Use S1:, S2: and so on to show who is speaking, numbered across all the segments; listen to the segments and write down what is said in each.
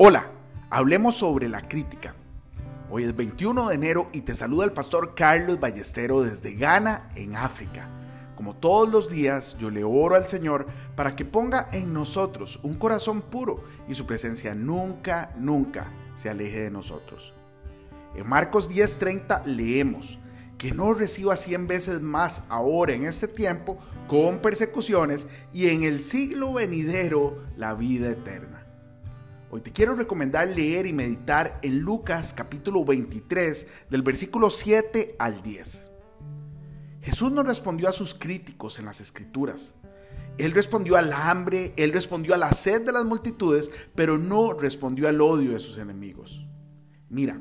S1: Hola, hablemos sobre la crítica. Hoy es 21 de enero y te saluda el pastor Carlos Ballestero desde Ghana, en África. Como todos los días, yo le oro al Señor para que ponga en nosotros un corazón puro y su presencia nunca, nunca se aleje de nosotros. En Marcos 10:30 leemos, que no reciba cien veces más ahora en este tiempo con persecuciones y en el siglo venidero la vida eterna. Hoy te quiero recomendar leer y meditar en Lucas capítulo 23 del versículo 7 al 10. Jesús no respondió a sus críticos en las escrituras. Él respondió al hambre, él respondió a la sed de las multitudes, pero no respondió al odio de sus enemigos. Mira,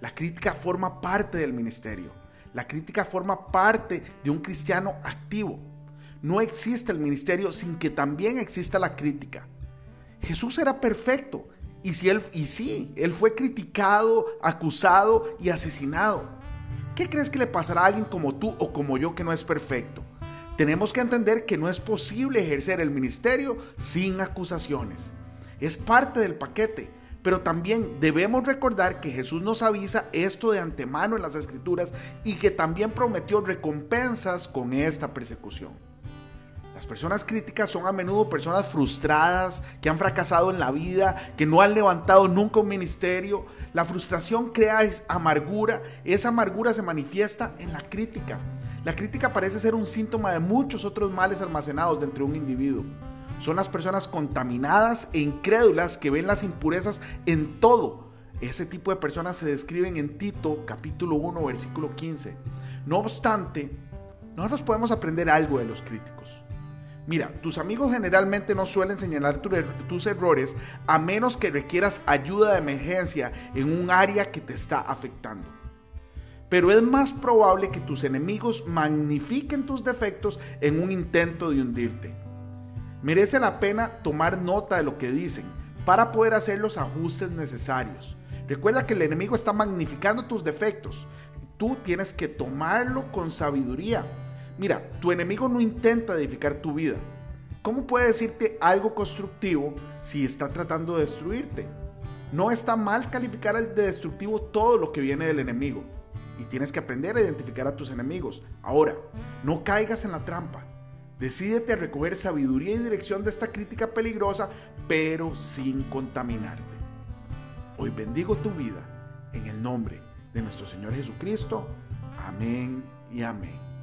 S1: la crítica forma parte del ministerio. La crítica forma parte de un cristiano activo. No existe el ministerio sin que también exista la crítica. Jesús era perfecto. Y, si él, y sí, él fue criticado, acusado y asesinado. ¿Qué crees que le pasará a alguien como tú o como yo que no es perfecto? Tenemos que entender que no es posible ejercer el ministerio sin acusaciones. Es parte del paquete, pero también debemos recordar que Jesús nos avisa esto de antemano en las escrituras y que también prometió recompensas con esta persecución. Las personas críticas son a menudo personas frustradas, que han fracasado en la vida, que no han levantado nunca un ministerio. La frustración crea amargura, esa amargura se manifiesta en la crítica. La crítica parece ser un síntoma de muchos otros males almacenados dentro de un individuo. Son las personas contaminadas e incrédulas que ven las impurezas en todo. Ese tipo de personas se describen en Tito capítulo 1 versículo 15. No obstante, nosotros podemos aprender algo de los críticos. Mira, tus amigos generalmente no suelen señalar er-, tus errores a menos que requieras ayuda de emergencia en un área que te está afectando. Pero es más probable que tus enemigos magnifiquen tus defectos en un intento de hundirte. Merece la pena tomar nota de lo que dicen para poder hacer los ajustes necesarios. Recuerda que el enemigo está magnificando tus defectos. Tú tienes que tomarlo con sabiduría Mira, tu enemigo no intenta edificar tu vida. ¿Cómo puede decirte algo constructivo si está tratando de destruirte? No está mal calificar al de destructivo todo lo que viene del enemigo. Y tienes que aprender a identificar a tus enemigos. Ahora, no caigas en la trampa. Decídete a recoger sabiduría y dirección de esta crítica peligrosa, pero sin contaminarte. Hoy bendigo tu vida en el nombre de nuestro Señor Jesucristo. Amén y amén.